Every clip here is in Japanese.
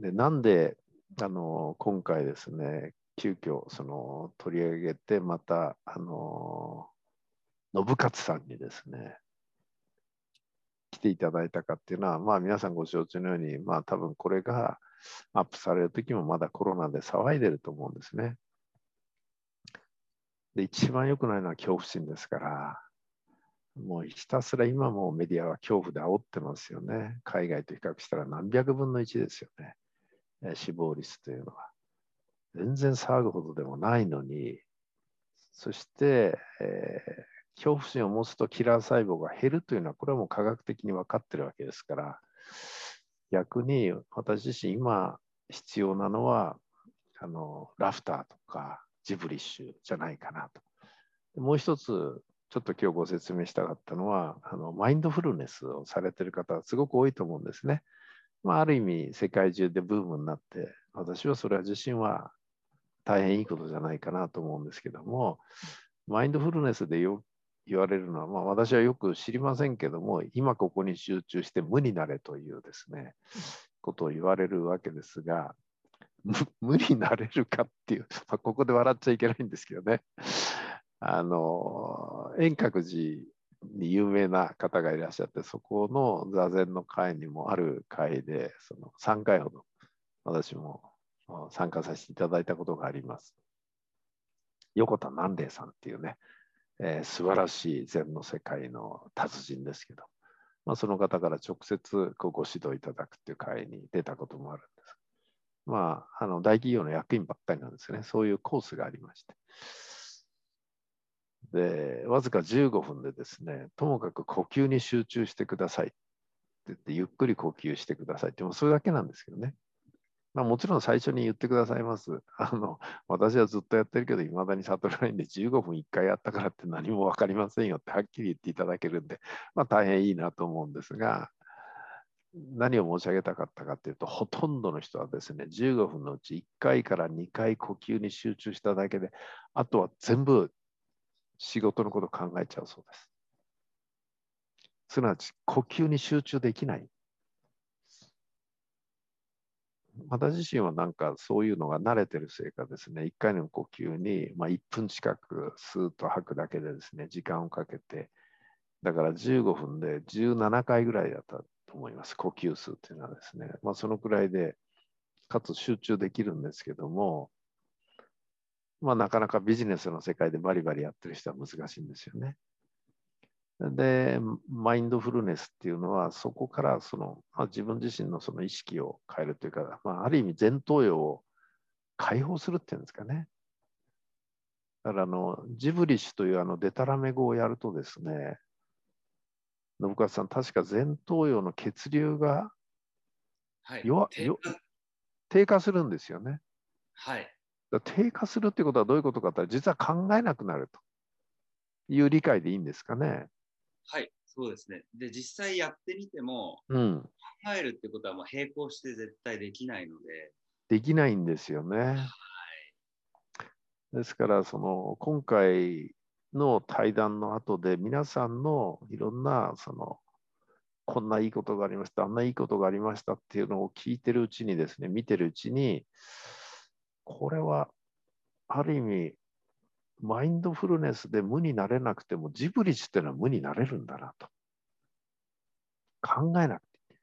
でなんであの今回ですね、急遽その取り上げて、またあの信勝さんにですね、来ていただいたかっていうのは、まあ皆さんご承知のように、まあ多分これがアップされる時もまだコロナで騒いでると思うんですね。で、一番良くないのは恐怖心ですから、もうひたすら今もメディアは恐怖で煽ってますよね。海外と比較したら何百分の1ですよね。死亡率というのは。全然騒ぐほどでもないのに、そして、えー、恐怖心を持つとキラー細胞が減るというのは、これはもう科学的に分かってるわけですから、逆に私自身今必要なのは、あのラフターとかジブリッシュじゃないかなと。もう一つ、ちょっと今日ご説明したかったのは、あのマインドフルネスをされてる方はすごく多いと思うんですね。まあ、ある意味、世界中でブームになって、私はそれは自身は大変いいことじゃないかなと思うんですけども、マインドフルネスでよ言われるのは、まあ、私はよく知りませんけども、今ここに集中して無になれというですね、ことを言われるわけですが、無になれるかっていう、まあ、ここで笑っちゃいけないんですけどね、あの、遠隔寺に有名な方がいらっしゃって、そこの座禅の会にもある会で、その3回ほど私も参加させていただいたことがあります。横田南霊さんっていうね、えー、素晴らしい禅の世界の達人ですけど、まあ、その方から直接ご指導いただくっていう会に出たこともあるんです。まあ、あの大企業の役員ばっかりなんですよね。そういうコースがありまして。で、わずか15分でですね、ともかく呼吸に集中してくださいって言って、ゆっくり呼吸してくださいって、もそれだけなんですけどね。まあ、もちろん最初に言ってくださいます。あの私はずっとやってるけど、いまだに悟らないんで、15分1回やったからって何も分かりませんよってはっきり言っていただけるんで、まあ、大変いいなと思うんですが、何を申し上げたかったかというと、ほとんどの人はですね、15分のうち1回から2回呼吸に集中しただけで、あとは全部仕事のことを考えちゃうそうです。すなわち、呼吸に集中できない。私自身はなんかそういうのが慣れてるせいかですね、1回の呼吸に、まあ、1分近くスーッと吐くだけでですね、時間をかけて、だから15分で17回ぐらいだったと思います、呼吸数っていうのはですね。まあ、そのくらいで、かつ集中できるんですけども、まあ、なかなかビジネスの世界でバリバリやってる人は難しいんですよね。で、マインドフルネスっていうのは、そこからその、まあ、自分自身のその意識を変えるというか、まあ、ある意味前頭葉を解放するっていうんですかね。だからあの、ジブリッシュというあのデタラメ語をやるとですね、信川さん、確か前頭葉の血流が弱、はい、低下するんですよね。はい。低下するってことはどういうことかって実は考えなくなるという理解でいいんですかね。はい、そうですね。で、実際やってみても、うん、考えるってことはもう並行して絶対できないので。できないんですよね。はい、ですから、その今回の対談の後で皆さんのいろんなそのこんないいことがありました、あんないいことがありましたっていうのを聞いてるうちにですね、見てるうちに、これはある意味マインドフルネスで無になれなくても、ジブリッシュっていうのは無になれるんだなと。考えなくて。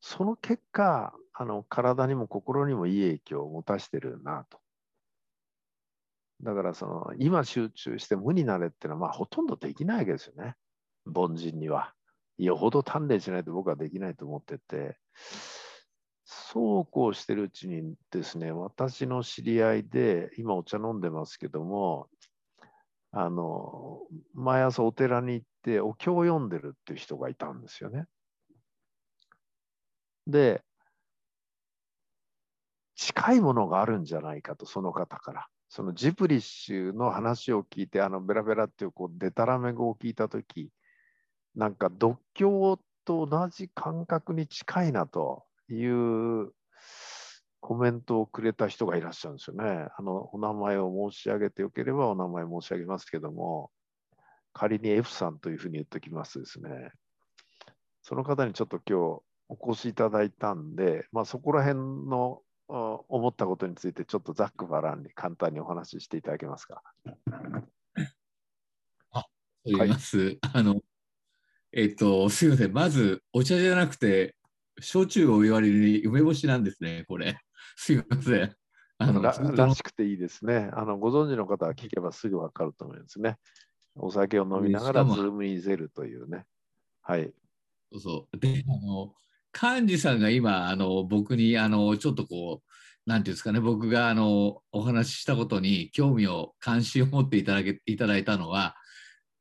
その結果、あの体にも心にもいい影響を持たしてるなと。だからその今集中して無になれっていうのはまあほとんどできないわけですよね。凡人には。よほど鍛錬しないと僕はできないと思ってて。そうこうしてるうちにですね、私の知り合いで、今お茶飲んでますけども、あの、毎朝お寺に行ってお経を読んでるっていう人がいたんですよね。で、近いものがあるんじゃないかと、その方から。そのジブリッシュの話を聞いて、あのベラベラっていうこうデタラメ語を聞いたとき、なんか独協と同じ感覚に近いなというコメントをくれた人がいらっしゃるんですよね。あの、お名前を申し上げてよければお名前申し上げますけども、仮に F さんというふうに言っておきますですね、その方にちょっと今日お越しいただいたんで、まあ、そこら辺の思ったことについてちょっとざっくばらんに簡単にお話ししていただけますか。言います。あの、えっと、すいません。まず、お茶じゃなくて、焼酎を言われるに梅干しなんですね、これ。すいません。あの、ららしくていいですね。あのご存知の方は聞けばすぐわかると思いますね。お酒を飲みながらズームイゼルというね。はい。そうそう。で、あの、幹事さんが今、あの、僕に、あの、ちょっとこう、なんていうんですかね、僕が、あの、お話ししたことに興味を、関心を持っていただけ、いただいたのは、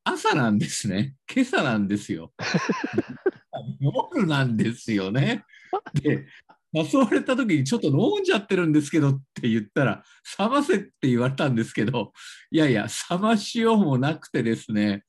朝なんですね。今朝なんですよ。夜なんですよね。で、誘われた時にちょっと飲んじゃってるんですけどって言ったら、冷ませって言われたんですけど、いやいや、冷ましようもなくてですね、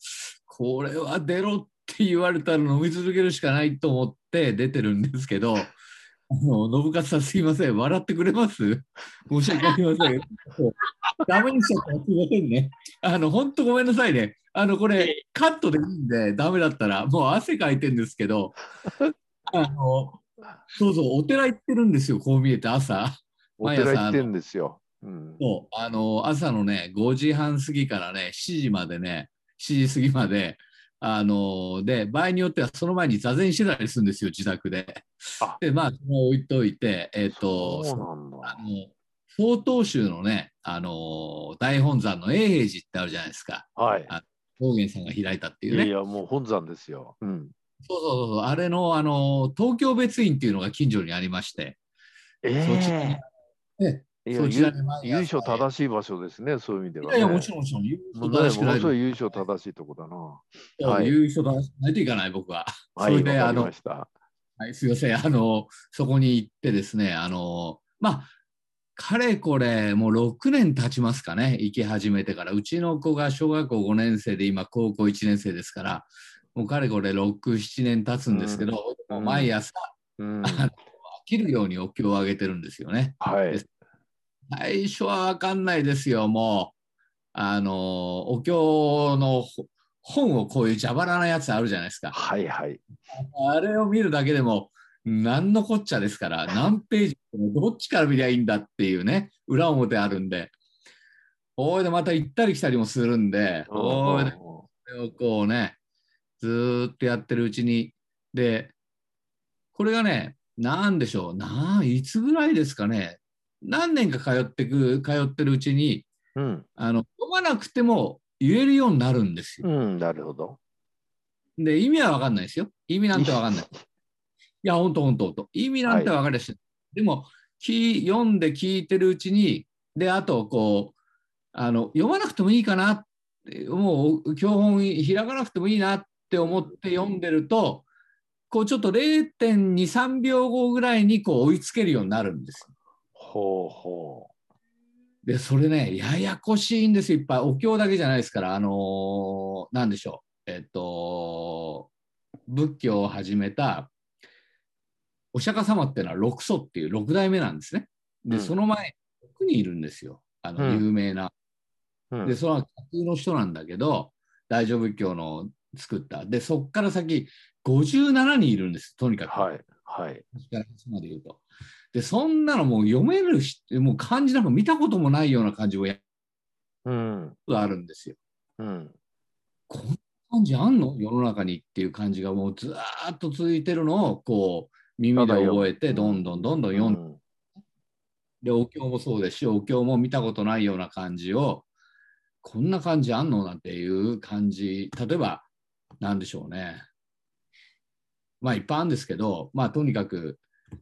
これは出ろって言われたら飲み続けるしかないと思って出てるんですけど、あの信勝さんすいません、笑ってくれます？申し訳ありません。ダメにしちゃったらすいませんね。あの、本当ごめんなさいね。あの、これ、カットでいいんで、ダメだったら、もう汗かいてるんですけど、あの、そうそう、お寺行ってるんですよ、こう見えて朝。お寺行ってんですよ。うん、そう、あの、朝のね、5時半過ぎからね、7時までね、7時過ぎまで、あの、で、場合によってはその前に座禅してたりするんですよ、自宅であ。で、まあ、それを置いといて、えっ、と、そうなんだ。あの、曹洞宗のね、あの、大本山の永平寺ってあるじゃないですか。はい。道元さんが開いたっていうね。いやもう本山ですよ。うん。そうそうそう、あれの、あの、東京別院っていうのが近所にありまして、えそっちえねいやそちらに毎朝由緒正しい場所ですね、そういう意味では、ね。いやいや、もちろん、もちろん、優勝正しくないものすごい由緒正しいとこだな。はい優勝正しくないといかない、僕は。はい、それで、あの。はい、すいません、あの、そこに行ってですね、あの、まあ、かれこれ、もう6年経ちますかね、行き始めてから。うちの子が小学校5年生で、今、高校1年生ですから、もうかれこれ6、7年経つんですけど、うんもう毎朝、うん。飽きるようにお経をあげてるんですよね。はい。最初は分かんないですよ、もう。あの、お経の本をこういう蛇腹なやつあるじゃないですか。はいはい。あれを見るだけでも、何のこっちゃですから、何ページ、どっちから見りゃいいんだっていうね、裏表あるんで、おいでまた行ったり来たりもするんで、おいでこれをこうね、ずーっとやってるうちに、で、これがね、なんでしょう、ないつぐらいですかね、何年か通ってく、通ってるうちに、うん。あの読まなくても言えるようになるんですよ。うん、なるほど。で、意味は分かんないですよ。意味なんて分かんない。いや、本当本当本当意味なんて分かりやすい。でもき、読んで聞いてるうちに、で、あと、こう、あの、読まなくてもいいかなって、もう、教本開かなくてもいいなって思って読んでると、こう、ちょっと0.2、3秒後ぐらいに、こう、追いつけるようになるんです。ほうほで、それね、ややこしいんですよ、いっぱい。お経だけじゃないですから、あのーなんでしょう。えっと、仏教を始めたお釈迦様っていうのは六祖っていう六代目なんですね。で、うんその前、6人いるんですよ。あの、うん有名な。う。うんで、その架空の人なんだけど、大乗仏教の作った。で、そっから先、57人いるんです、とにかく。はい。はい。まで言うと。で、そんなのもう読めるし、もう漢字なんか見たこともないような漢字をやうん。るあるんですよ。うん。こんな漢字あんの？世の中にっていう感じがもうずーっと続いてるのをこう耳で覚えてどんどんどんどん読ん。で、うんで。お経もそうですしお経も見たことないような漢字をこんな漢字あんのなんていう漢字例えばなんでしょうね。まあいっぱいあるんですけどまあとにかく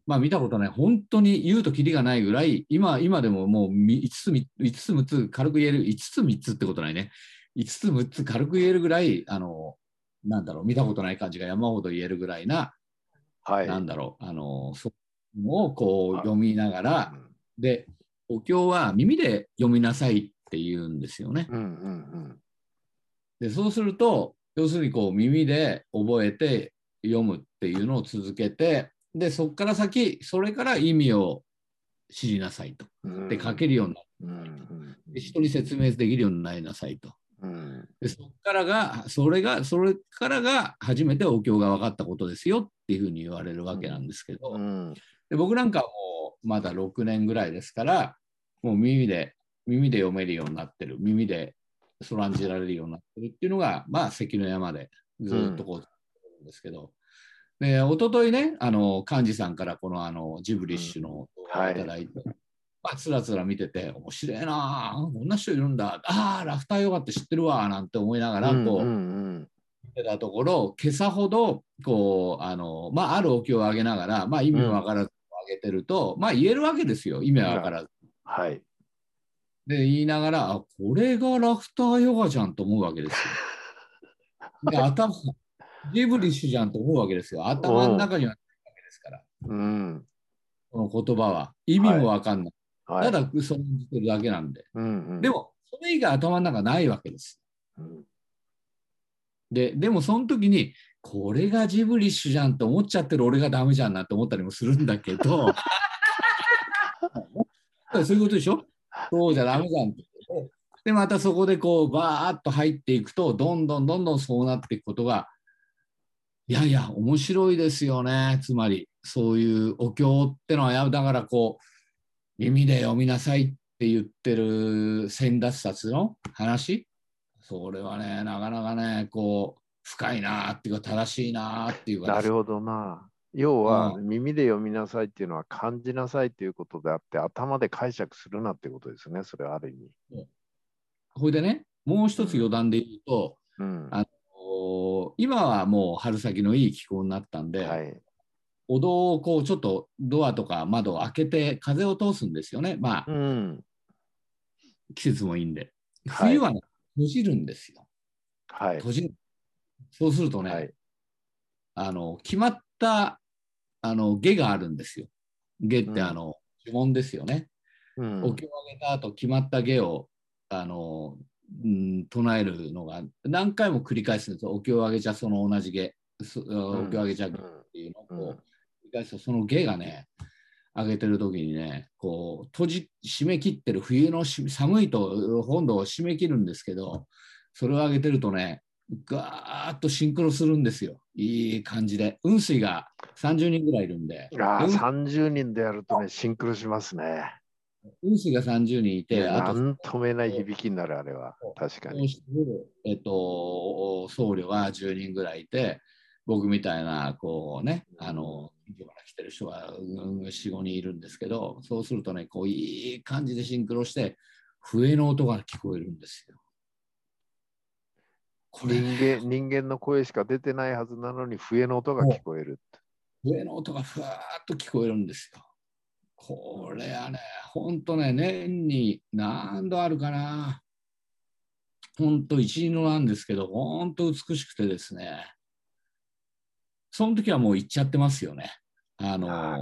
まあ見たことない。本当に言うときりがないぐらい今今でももう5つ5つ6つ軽く言える5つ3つってことないね。5つ6つ軽く言えるぐらいあのなんだろう見たことない漢字が山ほど言えるぐらいな、はい。なんだろうあのそういうのをこう読みながら、うんで、お経は耳で読みなさいって言うんですよね。うんうんで、そうすると、要するにこう耳で覚えて読むっていうのを続けて、で、そこから先、それから意味を知りなさいと。うん。で、書けるようになうんうん人に説明できるようになりなさいと。うん。で、そこからが、それが、それからが初めてお経が分かったことですよってっていうふうに言われるわけなんですけど、うん。で僕なんかはもうまだ6年ぐらいですから、もう耳で、耳で読めるようになってる、耳でそらんじられるようになってるっていうのが、まあ、関の山でずっとこう、ん、ですけど、で、一昨日ね、あの、幹事さんからこのあのジブリッシュの動画をいただいて、まあ、つらつら見てて、面白いなあ、こんな人いるんだ、ああ、ラフターヨガって知ってるわ、なんて思いながら、こう、うんうん見てたところ、今朝ほど、こう、あの、まあ、あるお経をあげながら、まあ、意味わからずあげてると、まあ、言えるわけですよ、意味はわからず。はい。で、言いながら、あ、これがラフターヨガじゃんと思うわけですよ。で、頭、ジブリッシュじゃんと思うわけですよ。頭の中にはないわけですから、うん。この言葉は。意味もわかんない。はい。ただ、そのじてるだけなんで。うんうん、でも、それ以外頭の中ないわけです。うん、で、でもその時に、これがジブリッシュじゃんって思っちゃってる俺がダメじゃんなって思ったりもするんだけど、そういうことでしょ？そうじゃダメじゃんって。で、またそこでこう、バーッと入っていくと、どんどんどんどんそうなっていくことが、いやいや、面白いですよね。つまり、そういうお経ってのは、やだからこう、耳で読みなさいって言ってる先達冊の話、それはね、なかなかね、こう、深いなっていうか、正しいなっていうか、なるほどな。要は、耳で読みなさいっていうのは感じなさいっていうことであって、頭で解釈するなってことですね、それはある意味。これでね、もう一つ余談で言うと、うん、あの今はもう春先のいい気候になったんで、はい、お堂をこうちょっとドアとか窓を開けて風を通すんですよね。まあ、うん、季節もいいんで。冬はね、閉じるんですよ。はい。閉じる。そうするとね、はい、あの、決まった、あの、下があるんですよ。下ってあの、呪文ですよね。うん、お経をあげた後、決まった下を、あの、うん、唱えるのが何回も繰り返すんですよ。お経をあげちゃその同じ下、お経をあげちゃっていうのをこう、繰り返すと、その下がね、上げてる時にね、こう、閉じ、締め切ってる冬の寒いと本土を締め切るんですけど、それを上げてるとね、ガーッとシンクロするんですよ。いい感じで。雲水が30人ぐらいいるんで。ああ、30人でやるとね、シンクロしますね。雲水が30人いて、あと、なんとも言えない響きになる、あれは。確かに。えっと、僧侶が10人ぐらいいて、僕みたいな、こうね、あの、近所から来てる人が4、5人いるんですけど、そうするとね、こう、いい感じでシンクロして、笛の音が聞こえるんですよ。これ人間人間の声しか出てないはずなのに笛の音が聞こえる。笛の音がふわーっと聞こえるんですよ。これはね、ほんとね、年に何度あるかな。ほんと一のなんですけど、ほんと美しくてですね。その時はもう行っちゃってますよね。あのなん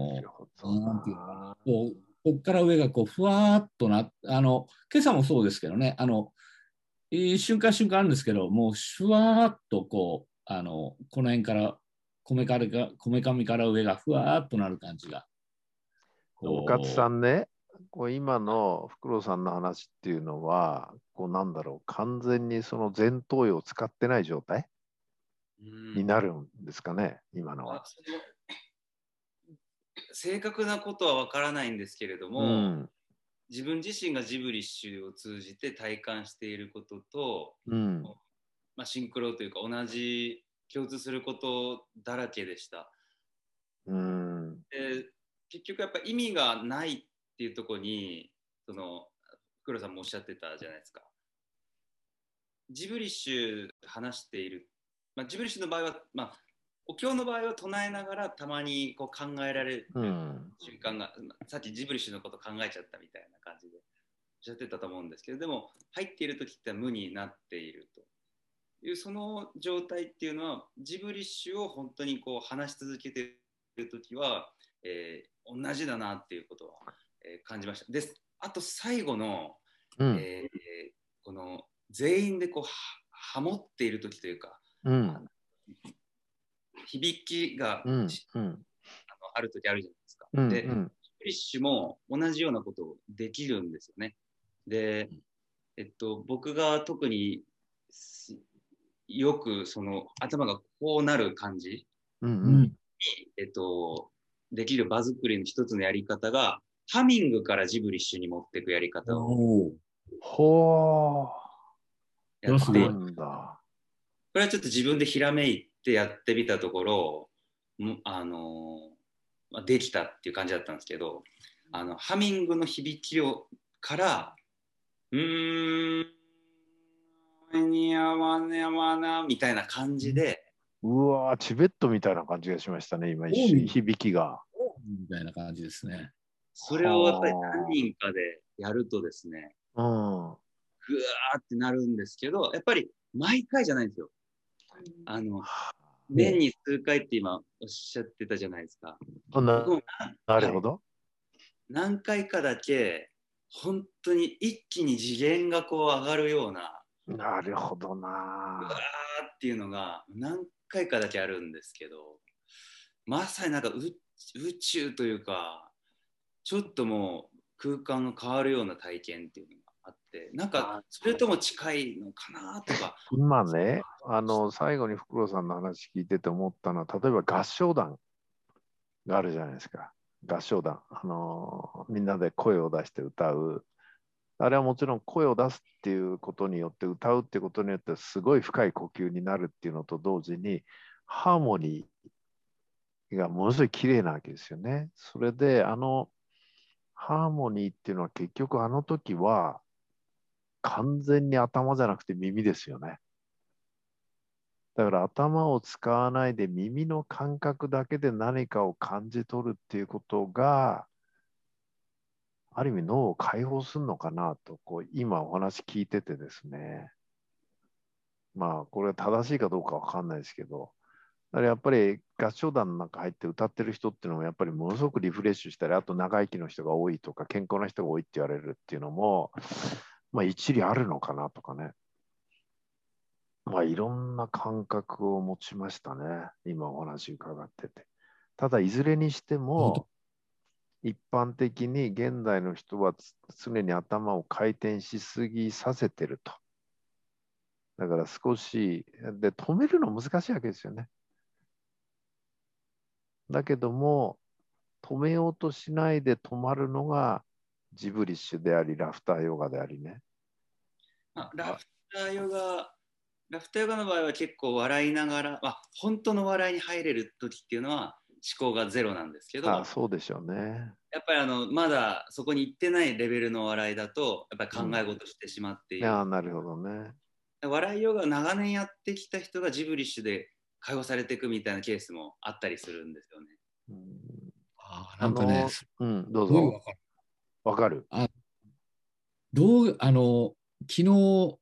ていうかこうこっから上がこうふわーっとなあの今朝もそうですけどね。あの瞬間瞬間あるんですけどもうシュワーっとこうあのこの辺からこめかみから上がふわーっとなる感じが。岡津さんねこう今のフクロウさんの話っていうのはこうなんだろう。完全にその前頭葉を使ってない状態？になるんですかね、今のは。正確なことは分からないんですけれども、うん、自分自身がジブリッシュを通じて体感していることと、うん、まあ、シンクロというか同じ共通することだらけでした。うん、で結局やっぱ意味がないっていうところにその黒さんもおっしゃってたじゃないですか。ジブリッシュ話している、まあ、ジブリッシュの場合は、まあ、お経の場合は唱えながらたまにこう考えられる瞬間が、うん、さっきジブリッシュのこと考えちゃったみたいな感じでおっしゃってたと思うんですけどでも入っている時って無になっていると。いうその状態っていうのはジブリッシュを本当にこう話し続けている時は、えー、同じだなっていうことは、えー、感じました。ですあと最後の、うん、えー、この全員でこうハモっている時というか、うん、響きが、うんうん、あのある時あるじゃないですか。うん、で、フリッシュも同じようなことをできるんですよね。で、えっと、僕が特によくその頭がこうなる感じ、うんうん、えっと、できる場作りの一つのやり方が、ハミングからジブリッシュに持っていくやり方をほやって、い。こなんだ。れはちょっと自分でひらめいてやってみたところ、もあのできたっていう感じだったんですけど、あのハミングの響きをから、うーん、にゃわねわなみたいな感じで、うわーチベットみたいな感じがしましたね、今一瞬、うん響きが。みたいな感じですね。それをやっぱり何人かでやるとですね、うん。ぐわーってなるんですけど、やっぱり毎回じゃないんですよ。あの、年に数回って今おっしゃってたじゃないですか。あななるほど。何回かだけ、本当に一気に次元がこう上がるような、なるほどうわな。ーっていうのが何回かだけあるんですけど、まさになんかう宇宙というか、ちょっともう空間が変わるような体験っていうのがあって、なんかそれとも近いのかなとか、今ね、あの、最後に福郎さんの話聞いてて思ったのは、例えば合唱団があるじゃないですか。合唱団。あの、みんなで声を出して歌う。あれはもちろん声を出すっていうことによって、歌うってことによって、すごい深い呼吸になるっていうのと同時に、ハーモニーがものすごい綺麗なわけですよね。それで、あの、ハーモニーっていうのは結局あの時は完全に頭じゃなくて耳ですよね。だから頭を使わないで耳の感覚だけで何かを感じ取るっていうことが、ある意味脳を解放するのかなと、こう今お話聞いててですね。まあ、これは正しいかどうかわかんないですけど、だからやっぱり合唱団の中入って歌ってる人っていうのもやっぱりものすごくリフレッシュしたり、あと長生きの人が多いとか、健康な人が多いって言われるっていうのも、まあ一理あるのかなとかね。まあいろんな感覚を持ちましたね。今お話伺ってて。ただいずれにしても、一般的に現代の人はつ常に頭を回転しすぎさせてると。だから少し、で、止めるの難しいわけですよね。だけども、止めようとしないで止まるのがジブリッシュであり、ラフターヨガでありね。あラフターヨガ、ラフターヨガの場合は結構笑いながら、まあ、本当の笑いに入れる時っていうのは思考がゼロなんですけど、あそうでしょうね。やっぱりあのまだそこに行ってないレベルの笑いだと、やっぱり考え事してしまっている。いや、なるほどね。笑いヨガを長年やってきた人がジブリッシュで解放されていくみたいなケースもあったりするんですよね。うん、あーなんかね、うん、どうぞわ。かる。わかる。どうあの昨日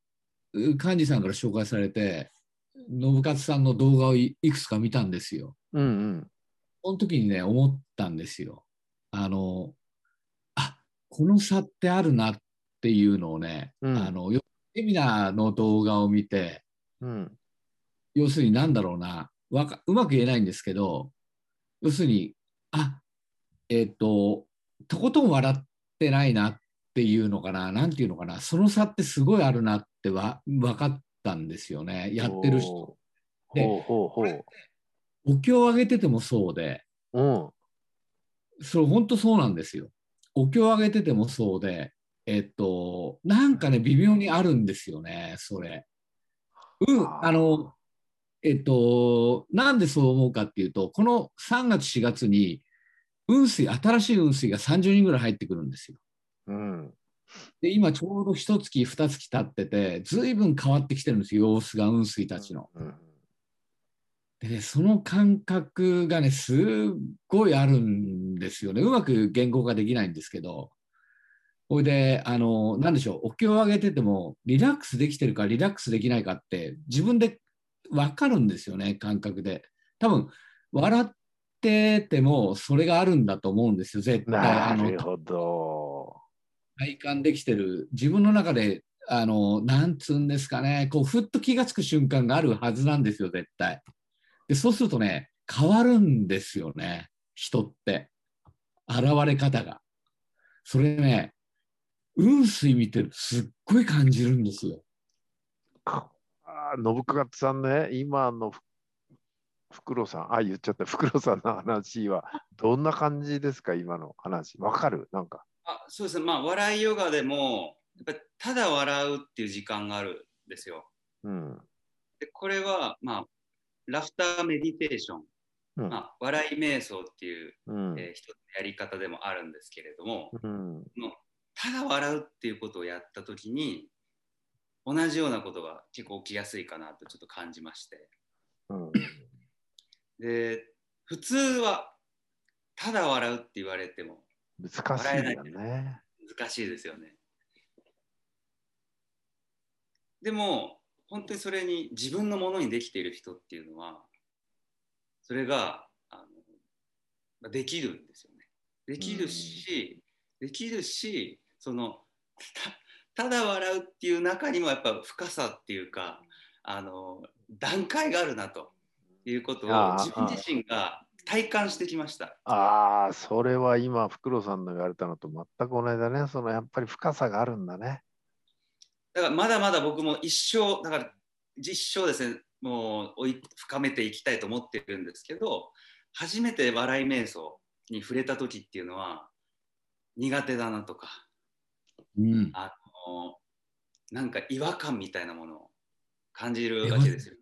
幹事さんから紹介されて信勝さんの動画をいいくつか見たんですよ。うんうん。その時にね思ったんですよ。あのあこの差ってあるなっていうのをね、うんあのよセミナーの動画を見てうん。要するに何だろうなわかうまく言えないんですけど要するにあえっ、ととことん笑ってないなっていうのかななんていうのかなその差ってすごいあるなってわ分かったんですよねやってる人。で。お経をあげててもそうでうん。それ本当そうなんですよ。お経をあげててもそうでえっとなんかね微妙にあるんですよねそれ。うんあのえっと、なんでそう思うかっていうと、この3月、4月に、雲水、新しい雲水が30人ぐらい入ってくるんですよ。うん。で、今ちょうど1月、2月経ってて、ずいぶん変わってきてるんですよ、様子が雲水たちの。うん。でね、その感覚がね、すっごいあるんですよね。うまく言語化できないんですけど、ほいで、あの、なんでしょう、お経をあげてても、リラックスできてるか、リラックスできないかって、自分で分かるんですよね、感覚で。多分、笑ってても、それがあるんだと思うんですよ、絶対。なるほど。体感できてる、自分の中で、あの、なんつうんですかね、こう、ふっと気がつく瞬間があるはずなんですよ、絶対。で、そうするとね、変わるんですよね、人って。現れ方が。それね、雲水見てるとすっごい感じるんですよ。あー信勝さんね、今のふフクさん、あ、言っちゃった、フクさんの話は、どんな感じですか、今の話。わかる？なんか。あそうですね、まあ、笑いヨガでも、やっぱりただ笑うっていう時間があるんですよ。うん。でこれは、まあ、ラフターメディテーション、うん。まあ、笑い瞑想っていう、うん。えー一つのやり方でもあるんですけれども、うん。ただ笑うっていうことをやったときに、同じようなことが結構起きやすいかなとちょっと感じまして。うん。で、普通は、ただ笑うって言われても難しいよね。難しいですよね。でも、本当にそれに自分のものにできている人っていうのは、それがあのまあできるんですよね。できるし、できるし、そのたただ笑うっていう中にもやっぱ深さっていうか、あの段階があるなということを自分自身が体感してきました。ああ、それは今、フクロウさんの言われたのと全く同じだね。そのやっぱり深さがあるんだね。だからまだまだ僕も一生だから実生ですねもう追い深めていきたいと思ってるんですけど初めて笑い瞑想に触れた時っていうのは苦手だなとかうん。あのなんか違和感みたいなものを感じるわけですよ。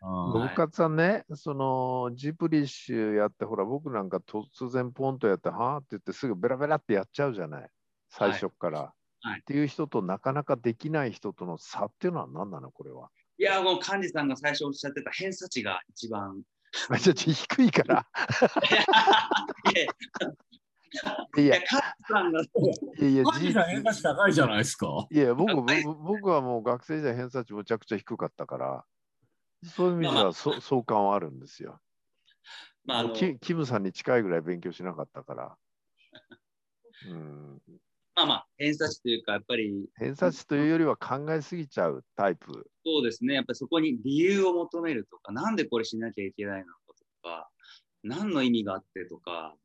あ僕さんね、そのジブリッシュやって、ほら、僕なんか突然ポンとやって、はあって言って、すぐベラベラってやっちゃうじゃない、最初から。はい。っていう人となかなかできない人との差っていうのは何なの、これは。いやもう幹事さんが最初おっしゃってた偏差値が一番。め ちゃくちゃ低いから。いやいいやいや偏差値高いじゃないですか。いや僕はい。僕僕はもう学生時代偏差値むちゃくちゃ低かったから、そういう意味でまあまはそ相関はあるんですよ。まああのキキムさんに近いぐらい勉強しなかったから。うん、まあまあ偏差値というかやっぱり偏差値というよりは考えすぎちゃうタイプ。そうですね、やっぱりそこに理由を求めるとか、なんでこれしなきゃいけないのかとか、何の意味があってとか、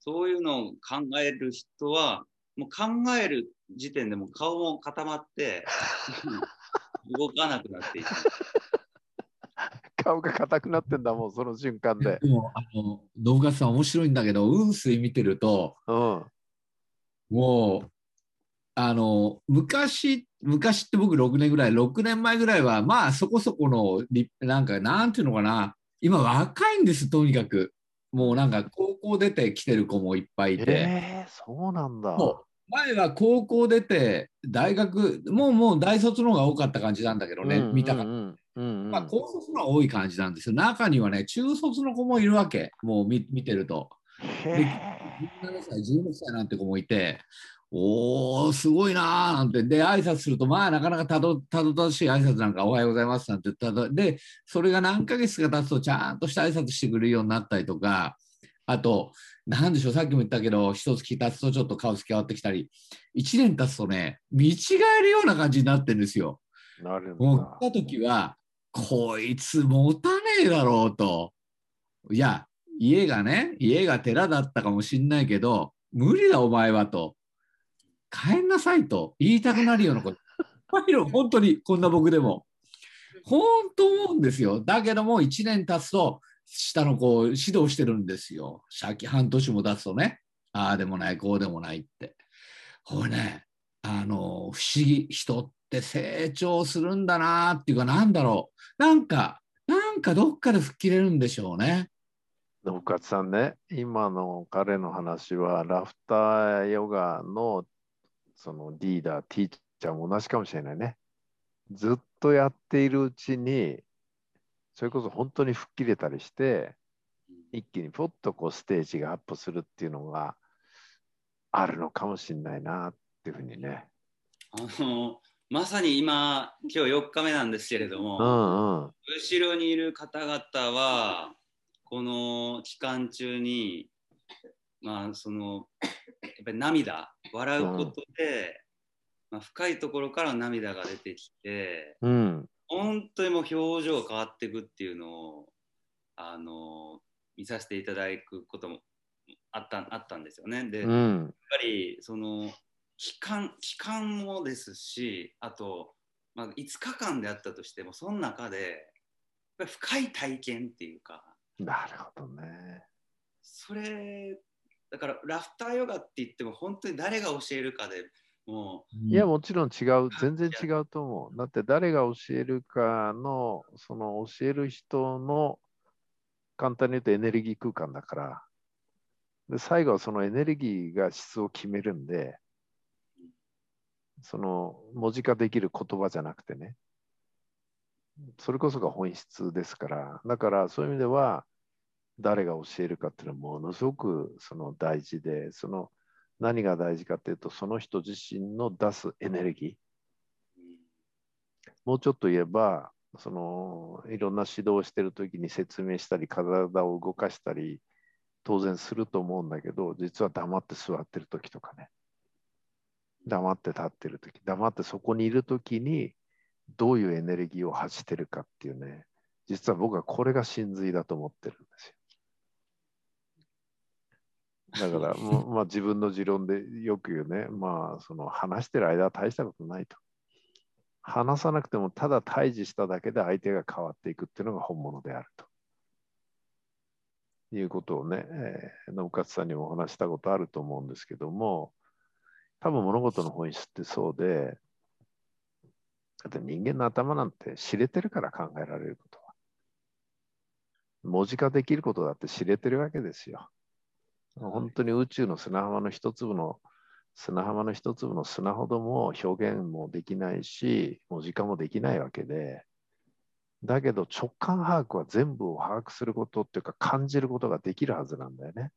そういうのを考える人は、もう考える時点でもう顔も固まって、動かなくなっていく。顔が硬くなってんだもん、その瞬間で。でも、あの、信勝さん面白いんだけど、雲水見てると、うん。もう、あの、昔、昔って僕6年ぐらい、6年前ぐらいは、まあそこそこのり、なんか、なんていうのかな、今若いんです、とにかく。もうなんか高校出てきてる子もいっぱいいて。えー、そうなんだ。前は高校出て、大学、もうもう大卒の方が多かった感じなんだけどね、見たかった。まあ、高卒の多い感じなんですよ。中にはね、中卒の子もいるわけ、もう見見てると。へ17歳、16歳なんて子もいて、おー、すごいなーなんて、で、挨拶すると、まあ、なかなかたどたどたどしい挨拶なんか、おはようございますなんてたど、で、それが何ヶ月か経つと、ちゃんとした挨拶してくれるようになったりとか、あと、なんでしょう、さっきも言ったけど、一月経つとちょっと顔つき変わってきたり、1年経つとね、見違えるような感じになってるんですよ。ーなるんもうだ。来た時は、こいつ持たねえだろうと。いや、家がね、家が寺だったかもしんないけど、無理だお前はと。帰んなさいと言いたくなるようなこと。いっぱいいる本当にこんな僕でも。本当思うんですよ。だけども1年経つと、下の子を指導してるんですよ。先半年も経つとね。ああでもない、こうでもないって。これね、あの、不思議、人って成長するんだなっていうか、なんだろう。なんか、なんかどっかで吹っ切れるんでしょうね。信勝さんね、今の彼の話は、ラフターヨガのそのリーダー、ティーチャーも同じかもしれないね。ずっとやっているうちに、それこそ本当に吹っ切れたりして、一気にポッとこうステージがアップするっていうのがあるのかもしれないなっていうふうにね。あのまさに今、今日4日目なんですけれども、うんうん。後ろにいる方々は、この期間中に、まあ、その、やっぱり涙、笑うことで、まあ、深いところから涙が出てきて、うん。本当にもう表情変わっていくっていうのを、あの、見させていただくこともあったあったんですよね。で、やっうん。ぱり、その、期間、期間もですし、あと、まあ、5日間であったとしても、その中で、深い体験っていうか、なるほどね。それ、だからラフターヨガって言っても本当に誰が教えるかでもいや、もちろん違う。全然違うと思う。だって誰が教えるかの、その教える人の、簡単に言うとエネルギー空間だから、で最後はそのエネルギーが質を決めるんで、その文字化できる言葉じゃなくてね、それこそが本質ですから、だからそういう意味では、誰が教えるかっていうのはものすごくその大事で、その何が大事かっていうと、その人自身の出すエネルギー。もうちょっと言えば、そのいろんな指導をしてるときに説明したり、体を動かしたり、当然すると思うんだけど、実は黙って座ってるときとかね、黙って立ってるとき、黙ってそこにいるときに、どういうエネルギーを発してるかっていうね、実は僕はこれが真髄だと思ってるんですよ。だから、まあ、自分の持論でよく言うね、まあ、その話してる間は大したことないと。話さなくてもただ対峙しただけで相手が変わっていくっていうのが本物であると。いうことをね、えー、信勝さんにもお話したことあると思うんですけども、多分物事の本質ってそうで、だって人間の頭なんて知れてるから考えられることは。文字化できることだって知れてるわけですよ。本当に宇宙の砂浜の一粒の砂浜の一粒の砂ほども表現もできないし文字化もできないわけでだけど直感把握は全部を把握することっていうか感じることができるはずなんだよね。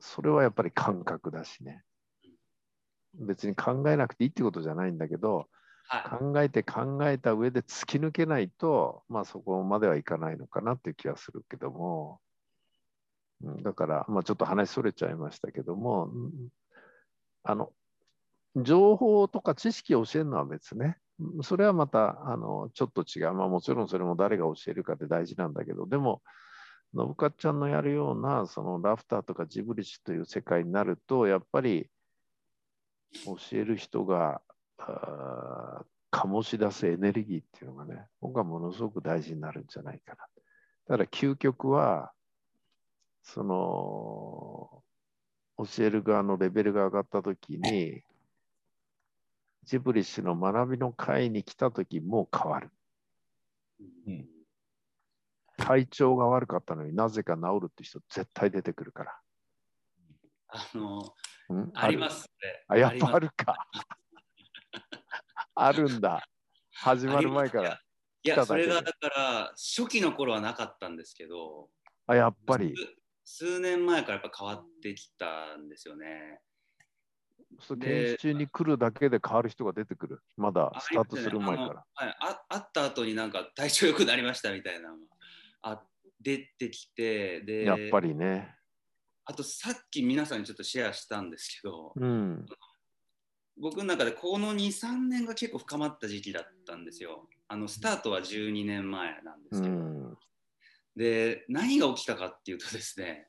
それはやっぱり感覚だしね。別に考えなくていいってことじゃないんだけどは考えて考えた上で突き抜けないとまあそこまではいかないのかなっていう気はするけども。うんだから、まあ、ちょっと話それちゃいましたけども、うんあの、情報とか知識を教えるのは別ね。うんそれはまた、あの、ちょっと違う。まあ、もちろんそれも誰が教えるかって大事なんだけど、でも、信勝ちゃんのやるような、そのラフターとかジブリッシュという世界になると、やっぱり、教える人が、醸し出すエネルギーっていうのがね、僕はものすごく大事になるんじゃないかな。ただ究極は、その教える側のレベルが上がったときに、ジブリッシュの学びの会に来たときも変わる。うん体調が悪かったのになぜか治るって人絶対出てくるから。あのうん？ありますね。あ、やっぱある。るか。あるんだ。始まる前から。いや、それがだから、初期の頃はなかったんですけど、あ、やっぱり。数数年前からやっぱ変わってきたんですよね。そうで研修中に来るだけで変わる人が出てくる。まだあスタートする前から。ますよねあのはい、あ会った後になんか体調良くなりましたみたいなあ出てきて、で、やっぱりね。あとさっき皆さんにちょっとシェアしたんですけど、うん。僕の中でこの2、3年が結構深まった時期だったんですよ。あのスタートは12年前なんでうすけど、ん。で何が起きたかっていうとですね、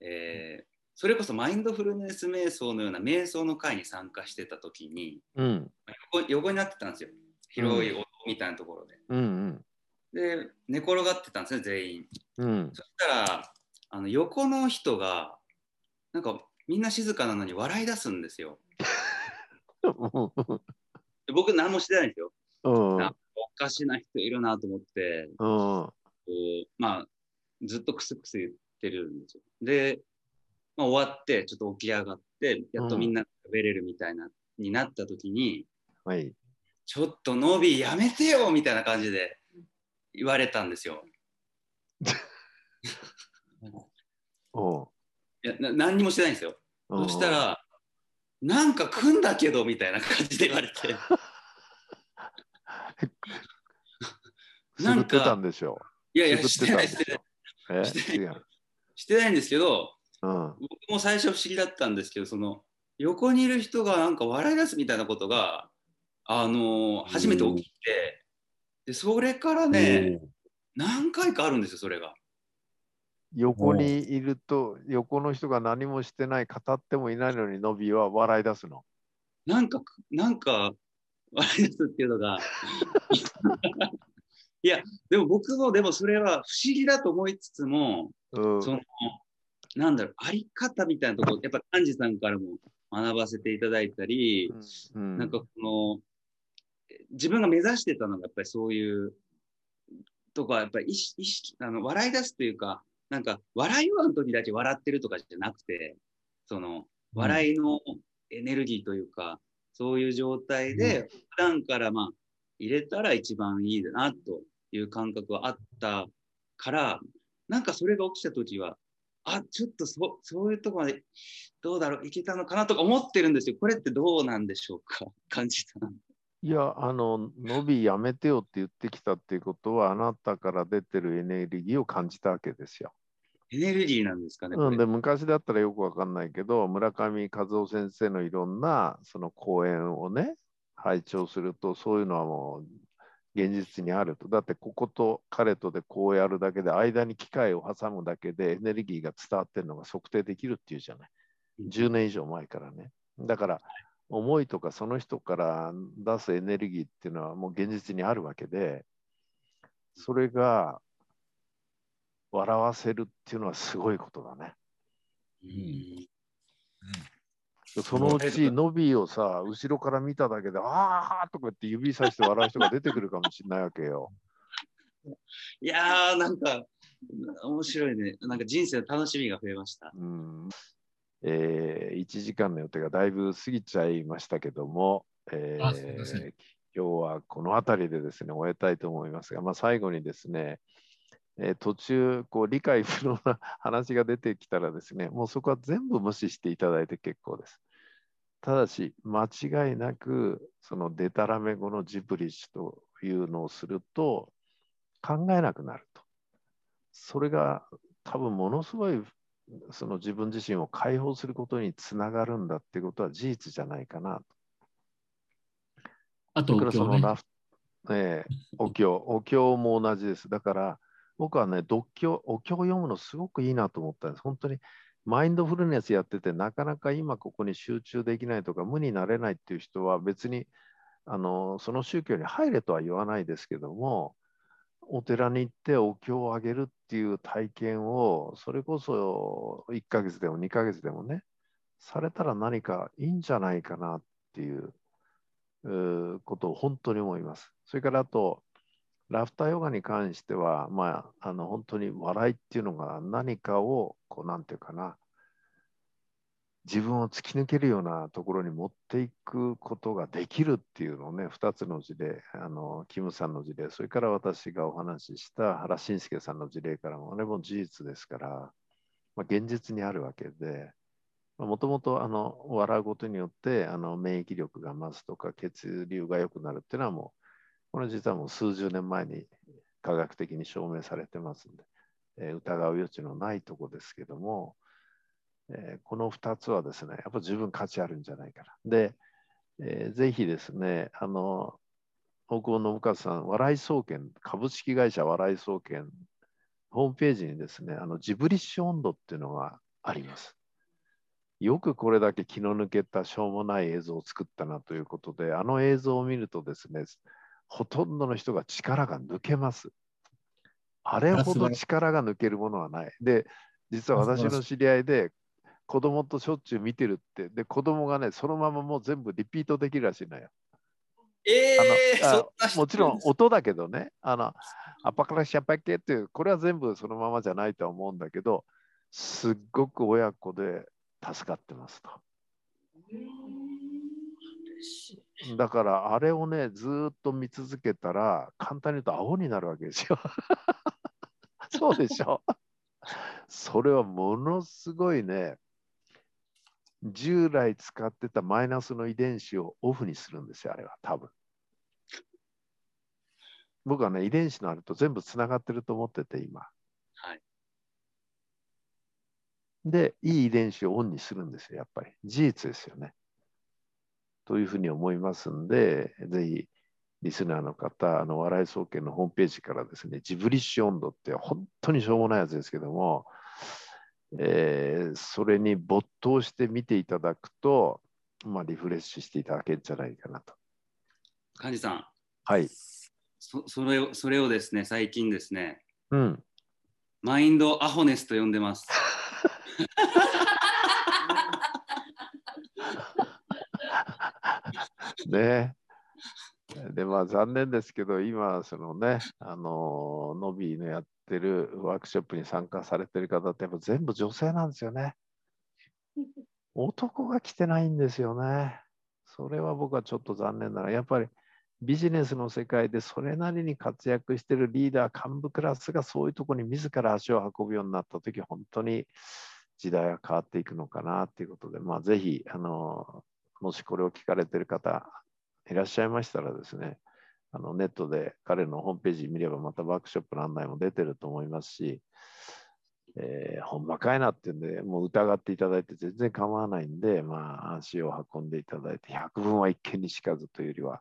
えーそれこそマインドフルネス瞑想のような瞑想の会に参加してた時にうん。横横になってたんですよ広いお堂みたいなところで。うん。で寝転がってたんですね全員。うん。そしたらあの横の人がなんかみんな静かなのに笑い出すんですよ。で僕何もしてないんですよ。うん。あおかしな人いるなと思ってうん。こうまあずっとクスクス言ってるんですよ。で、まあ、終わってちょっと起き上がってやっとみんな食べれるみたいな、になった時にはい。ちょっとノビーやめてよみたいな感じで言われたんですよ。おういやな何にもしてないんですよ。うんそしたらなんか来んだけどみたいな感じで言われて すぐってたんでしょいやいやしてないしてんでしない。してないんですけどうん。僕も最初不思議だったんですけどその横にいる人がなんか笑い出すみたいなことが、あのー初めて起きてでそれからね何回かあるんですよそれが。横にいると、横の人が何もしてない、語ってもいないのに、ノビーは笑い出すの。なんかなんか 笑い出すっていうのが。でも僕もでもそれは不思議だと思いつつも、うん。その、なんだろう、あり方みたいなところ、やっぱ幹事さんからも学ばせていただいたり、うん。なんかこの、自分が目指してたのがやっぱりそういうとか、やっぱり意識、意識あの笑い出すというか、なんか笑いはの時だけ笑ってるとかじゃなくて、その、笑いのエネルギーというか、そういう状態で、普段からまあ、入れたら一番いいなという感覚はあったから、なんかそれが起きた時は、あ、ちょっとそそういうとこまでどうだろう、いけたのかなとか思ってるんですよ。これってどうなんでしょうか感じた。いや、あの、伸びやめてよって言ってきたっていうことは、あなたから出てるエネルギーを感じたわけですよ。エネルギーなんですかね。うん、で昔だったらよくわかんないけど、村上和夫先生のいろんなその講演をね、拝聴すると、そういうのはもう現実にあると。だって、ここと彼とでこうやるだけで、間に機械を挟むだけでエネルギーが伝わってるのが測定できるっていうじゃない。10年以上前からね。だから、思いとかその人から出すエネルギーっていうのはもう現実にあるわけで、それが笑わせるっていうのはすごいことだね。うんそのうち、ノビーをさ、後ろから見ただけで、ああとか言って指さして笑う人が出てくるかもしれないわけよ。いやー、なんか、面白いね。なんか人生の楽しみが増えました。うんえー、1時間の予定がだいぶ過ぎちゃいましたけども、えー今日はこの辺りでですね、終えたいと思いますが、まあ、最後にですね、えー途中こう理解不能な話が出てきたらですね、もうそこは全部無視していただいて結構です。ただし、間違いなく、そのデタラメ語のジブリッシュというのをすると、考えなくなると。それが多分ものすごいその自分自身を解放することにつながるんだっていうことは事実じゃないかなと。あと、それからそのラフ、ええお経、お経も同じです。だから僕はね、読経、お経を読むのすごくいいなと思ったんです。本当にマインドフルネスやってて、なかなか今ここに集中できないとか、無になれないっていう人は別にあのその宗教に入れとは言わないですけども、お寺に行ってお経をあげるっていう体験を、それこそ1ヶ月でも2ヶ月でもね、されたら何かいいんじゃないかなっていうことを本当に思います。それからあと、ラフターヨガに関しては、まあ、あの本当に笑いっていうのが何かを、こう、なんていうかな、自分を突き抜けるようなところに持っていくことができるっていうのをね、2つの事例、あのキムさんの事例、それから私がお話しした原慎介さんの事例からも、あれも事実ですから、まあ、現実にあるわけで、もともと笑うことによってあの免疫力が増すとか血流が良くなるっていうのはもうこれ実はもう数十年前に科学的に証明されてますんで、えー疑う余地のないとこですけども、えーこの2つはですねやっぱ十分価値あるんじゃないかな。で、えーぜひですねあの大久保信和さん笑い総研株式会社笑い総研ホームページにですねあのジブリッシュ温度っていうのがあります。よくこれだけ気の抜けたしょうもない映像を作ったなということで、あの映像を見るとですね、ほとんどの人が力が抜けます。あれほど力が抜けるものはない。で、実は私の知り合いで子供としょっちゅう見てるって、で、子供がね、そのままもう全部リピートできるらしいのよ。えー、もちろん音だけどね、あの、アパカラシャパケっていう、これは全部そのままじゃないとは思うんだけど、すっごく親子で助かってますと。だからあれをね、ずーっと見続けたら、簡単に言うと青になるわけですよ。そうでしょ？それはものすごいね、従来使ってたマイナスの遺伝子をオフにするんですよ、あれは多分。僕はね、遺伝子のあると全部つながってると思ってて、今。はい。で、いい遺伝子をオンにするんですよ、やっぱり。事実ですよね。というふうに思いますんで、ぜひ、リスナーの方、あの、笑い総研のホームページからですね、ジブリッシュ温度って本当にしょうもないやつですけども、えーそれに没頭して見ていただくと、まあ、リフレッシュしていただけるんじゃないかなと。幹事さん、はい。そそれをそれをですね、最近ですね、うん。マインドアホネスと呼んでます。ねで、まあ残念ですけど、今、そのね、あの、ノビーのやってるワークショップに参加されてる方って、やっぱ全部女性なんですよね。男が来てないんですよね。それは僕はちょっと残念ながら、やっぱりビジネスの世界でそれなりに活躍してるリーダー、幹部クラスがそういうところに自ら足を運ぶようになったとき、本当に時代は変わっていくのかなということで、まあ、ぜひ、あの、もしこれを聞かれてる方いらっしゃいましたらですね、あのネットで彼のホームページ見ればまたワークショップの案内も出てると思いますし、えーほんまかいなってんで、もう疑っていただいて全然構わないんで、まあ、足を運んでいただいて、百分は一見にしかずというよりは、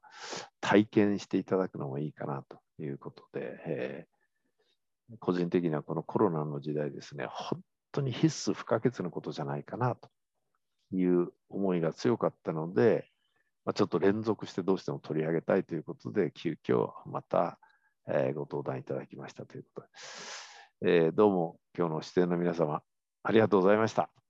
体験していただくのもいいかなということで、えー個人的にはこのコロナの時代ですね、本当に必須不可欠なことじゃないかなという思いが強かったので、まあ、ちょっと連続してどうしても取り上げたいということで、急遽また、えーご登壇いただきましたということで、えーどうも今日の出演の皆様、ありがとうございました。